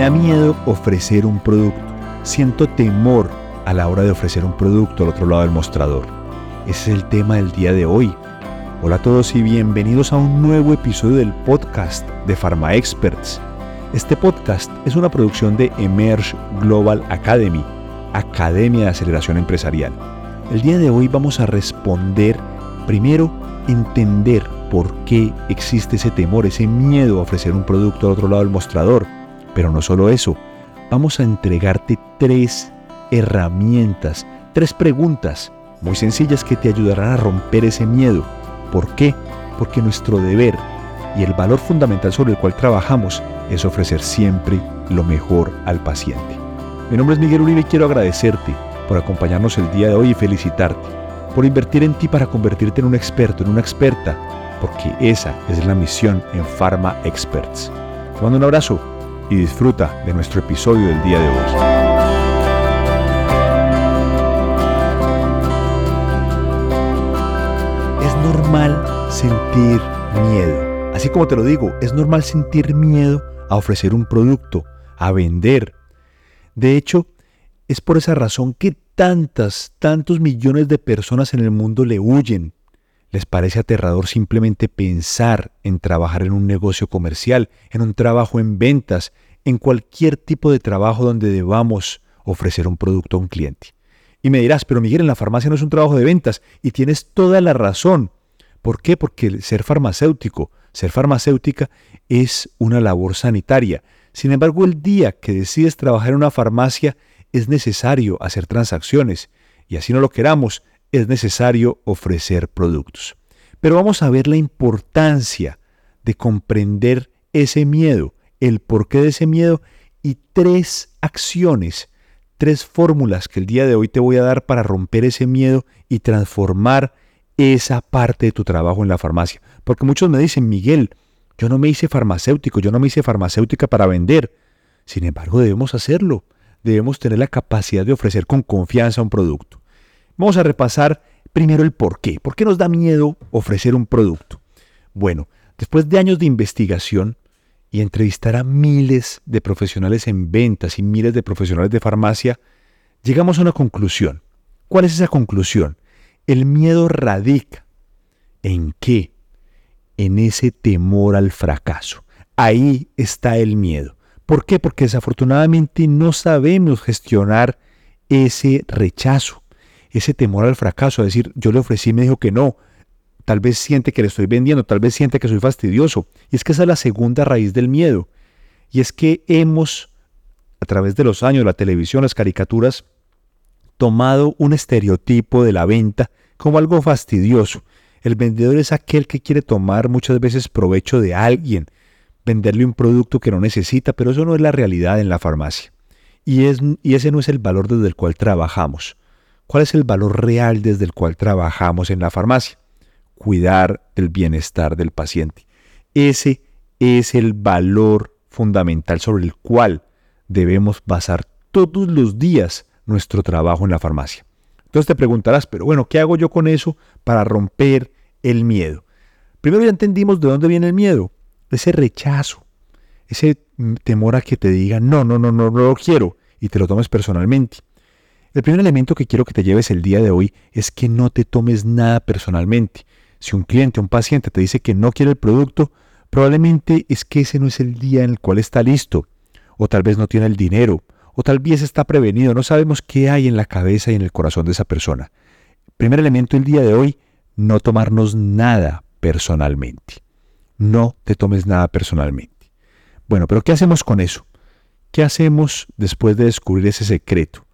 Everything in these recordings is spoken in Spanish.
Da miedo ofrecer un producto. Siento temor a la hora de ofrecer un producto al otro lado del mostrador. Ese es el tema del día de hoy. Hola a todos y bienvenidos a un nuevo episodio del podcast de Pharma Experts. Este podcast es una producción de Emerge Global Academy, Academia de Aceleración Empresarial. El día de hoy vamos a responder primero, entender por qué existe ese temor, ese miedo a ofrecer un producto al otro lado del mostrador. Pero no solo eso, vamos a entregarte tres herramientas, tres preguntas muy sencillas que te ayudarán a romper ese miedo. ¿Por qué? Porque nuestro deber y el valor fundamental sobre el cual trabajamos es ofrecer siempre lo mejor al paciente. Mi nombre es Miguel Uribe y quiero agradecerte por acompañarnos el día de hoy y felicitarte por invertir en ti para convertirte en un experto, en una experta, porque esa es la misión en Pharma Experts. Te mando un abrazo y disfruta de nuestro episodio del día de hoy. Es normal sentir miedo. Así como te lo digo, es normal sentir miedo a ofrecer un producto, a vender. De hecho, es por esa razón que tantas, tantos millones de personas en el mundo le huyen. Les parece aterrador simplemente pensar en trabajar en un negocio comercial, en un trabajo en ventas, en cualquier tipo de trabajo donde debamos ofrecer un producto a un cliente. Y me dirás, pero Miguel, en la farmacia no es un trabajo de ventas y tienes toda la razón. ¿Por qué? Porque ser farmacéutico, ser farmacéutica es una labor sanitaria. Sin embargo, el día que decides trabajar en una farmacia es necesario hacer transacciones y así no lo queramos, es necesario ofrecer productos. Pero vamos a ver la importancia de comprender ese miedo, el porqué de ese miedo y tres acciones, tres fórmulas que el día de hoy te voy a dar para romper ese miedo y transformar esa parte de tu trabajo en la farmacia. Porque muchos me dicen, Miguel, yo no me hice farmacéutico, yo no me hice farmacéutica para vender. Sin embargo, debemos hacerlo. Debemos tener la capacidad de ofrecer con confianza un producto. Vamos a repasar primero el por qué. ¿Por qué nos da miedo ofrecer un producto? Bueno, después de años de investigación, y entrevistar a miles de profesionales en ventas y miles de profesionales de farmacia, llegamos a una conclusión. ¿Cuál es esa conclusión? El miedo radica en qué? En ese temor al fracaso. Ahí está el miedo. ¿Por qué? Porque desafortunadamente no sabemos gestionar ese rechazo, ese temor al fracaso. Es decir, yo le ofrecí y me dijo que no, Tal vez siente que le estoy vendiendo, tal vez siente que soy fastidioso. Y es que esa es la segunda raíz del miedo. Y es que hemos, a través de los años, la televisión, las caricaturas, tomado un estereotipo de la venta como algo fastidioso. El vendedor es aquel que quiere tomar muchas veces provecho de alguien, venderle un producto que no necesita, pero eso no es la realidad en la farmacia. Y, es, y ese no es el valor desde el cual trabajamos. ¿Cuál es el valor real desde el cual trabajamos en la farmacia? cuidar del bienestar del paciente. Ese es el valor fundamental sobre el cual debemos basar todos los días nuestro trabajo en la farmacia. Entonces te preguntarás, pero bueno, ¿qué hago yo con eso para romper el miedo? Primero ya entendimos de dónde viene el miedo, ese rechazo, ese temor a que te digan, no, no, no, no, no lo quiero y te lo tomes personalmente. El primer elemento que quiero que te lleves el día de hoy es que no te tomes nada personalmente. Si un cliente o un paciente te dice que no quiere el producto, probablemente es que ese no es el día en el cual está listo, o tal vez no tiene el dinero, o tal vez está prevenido, no sabemos qué hay en la cabeza y en el corazón de esa persona. Primer elemento el día de hoy, no tomarnos nada personalmente. No te tomes nada personalmente. Bueno, pero ¿qué hacemos con eso? ¿Qué hacemos después de descubrir ese secreto?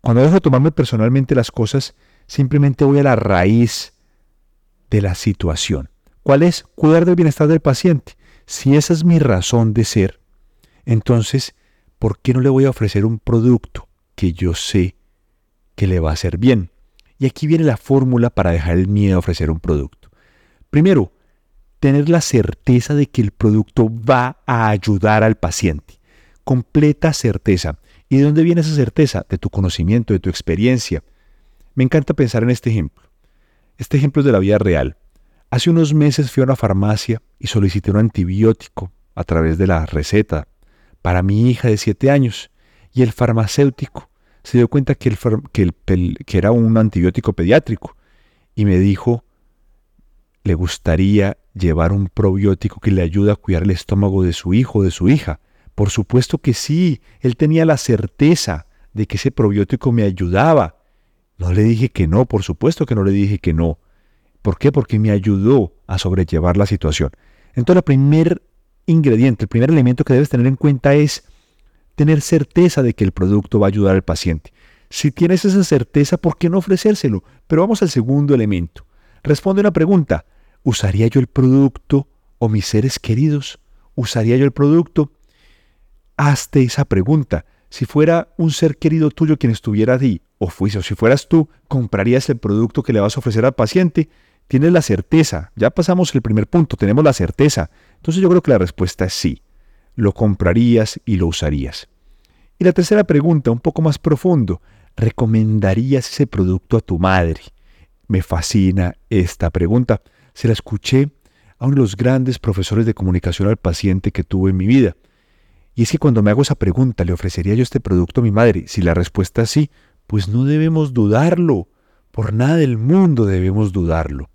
Cuando dejo de tomarme personalmente las cosas, simplemente voy a la raíz de la situación. ¿Cuál es? Cuidar del bienestar del paciente. Si esa es mi razón de ser, entonces, ¿por qué no le voy a ofrecer un producto que yo sé que le va a hacer bien? Y aquí viene la fórmula para dejar el miedo a ofrecer un producto. Primero, tener la certeza de que el producto va a ayudar al paciente. Completa certeza. ¿Y de dónde viene esa certeza? De tu conocimiento, de tu experiencia. Me encanta pensar en este ejemplo. Este ejemplo es de la vida real. Hace unos meses fui a una farmacia y solicité un antibiótico a través de la receta para mi hija de 7 años. Y el farmacéutico se dio cuenta que, era un antibiótico pediátrico y me dijo, le gustaría llevar un probiótico que le ayude a cuidar el estómago de su hijo o de su hija. Por supuesto que sí, él tenía la certeza de que ese probiótico me ayudaba. No le dije que no, por supuesto que no le dije que no. ¿Por qué? Porque me ayudó a sobrellevar la situación. Entonces, el primer ingrediente, el primer elemento que debes tener en cuenta es tener certeza de que el producto va a ayudar al paciente. Si tienes esa certeza, ¿por qué no ofrecérselo? Pero vamos al segundo elemento. Responde una pregunta. ¿Usaría yo el producto o mis seres queridos? ¿Usaría yo el producto? Hazte esa pregunta. Si fuera un ser querido tuyo quien estuviera ahí, o, fuese, o si fueras tú, ¿comprarías el producto que le vas a ofrecer al paciente? Tienes la certeza. Ya pasamos el primer punto, tenemos la certeza. Entonces yo creo que la respuesta es sí. Lo comprarías y lo usarías. Y la tercera pregunta, un poco más profundo. ¿Recomendarías ese producto a tu madre? Me fascina esta pregunta. Se la escuché a uno de los grandes profesores de comunicación al paciente que tuve en mi vida. Y es que cuando me hago esa pregunta, ¿le ofrecería yo este producto a mi madre? Si la respuesta es sí, pues no debemos dudarlo. Por nada del mundo debemos dudarlo.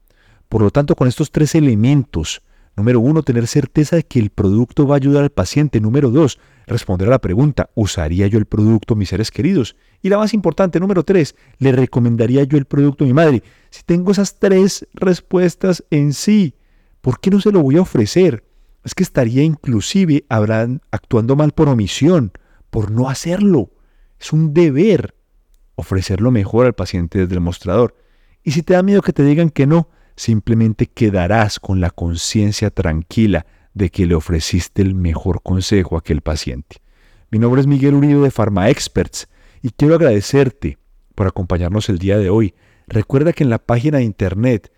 Por lo tanto, con estos tres elementos, número uno, tener certeza de que el producto va a ayudar al paciente. Número dos, responder a la pregunta, ¿usaría yo el producto mis seres queridos? Y la más importante, número tres, ¿le recomendaría yo el producto a mi madre? Si tengo esas tres respuestas en sí, ¿por qué no se lo voy a ofrecer? Es que estaría inclusive habrán, actuando mal por omisión, por no hacerlo. Es un deber ofrecerlo mejor al paciente desde el mostrador. Y si te da miedo que te digan que no, simplemente quedarás con la conciencia tranquila de que le ofreciste el mejor consejo a aquel paciente. Mi nombre es Miguel Uribe de Pharma Experts y quiero agradecerte por acompañarnos el día de hoy. Recuerda que en la página de internet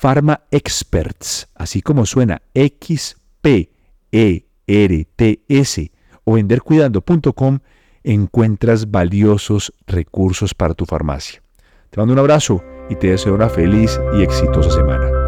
www.pharmaexperts, así como suena X P E R T S o vendercuidando.com encuentras valiosos recursos para tu farmacia. Te mando un abrazo y te deseo una feliz y exitosa semana.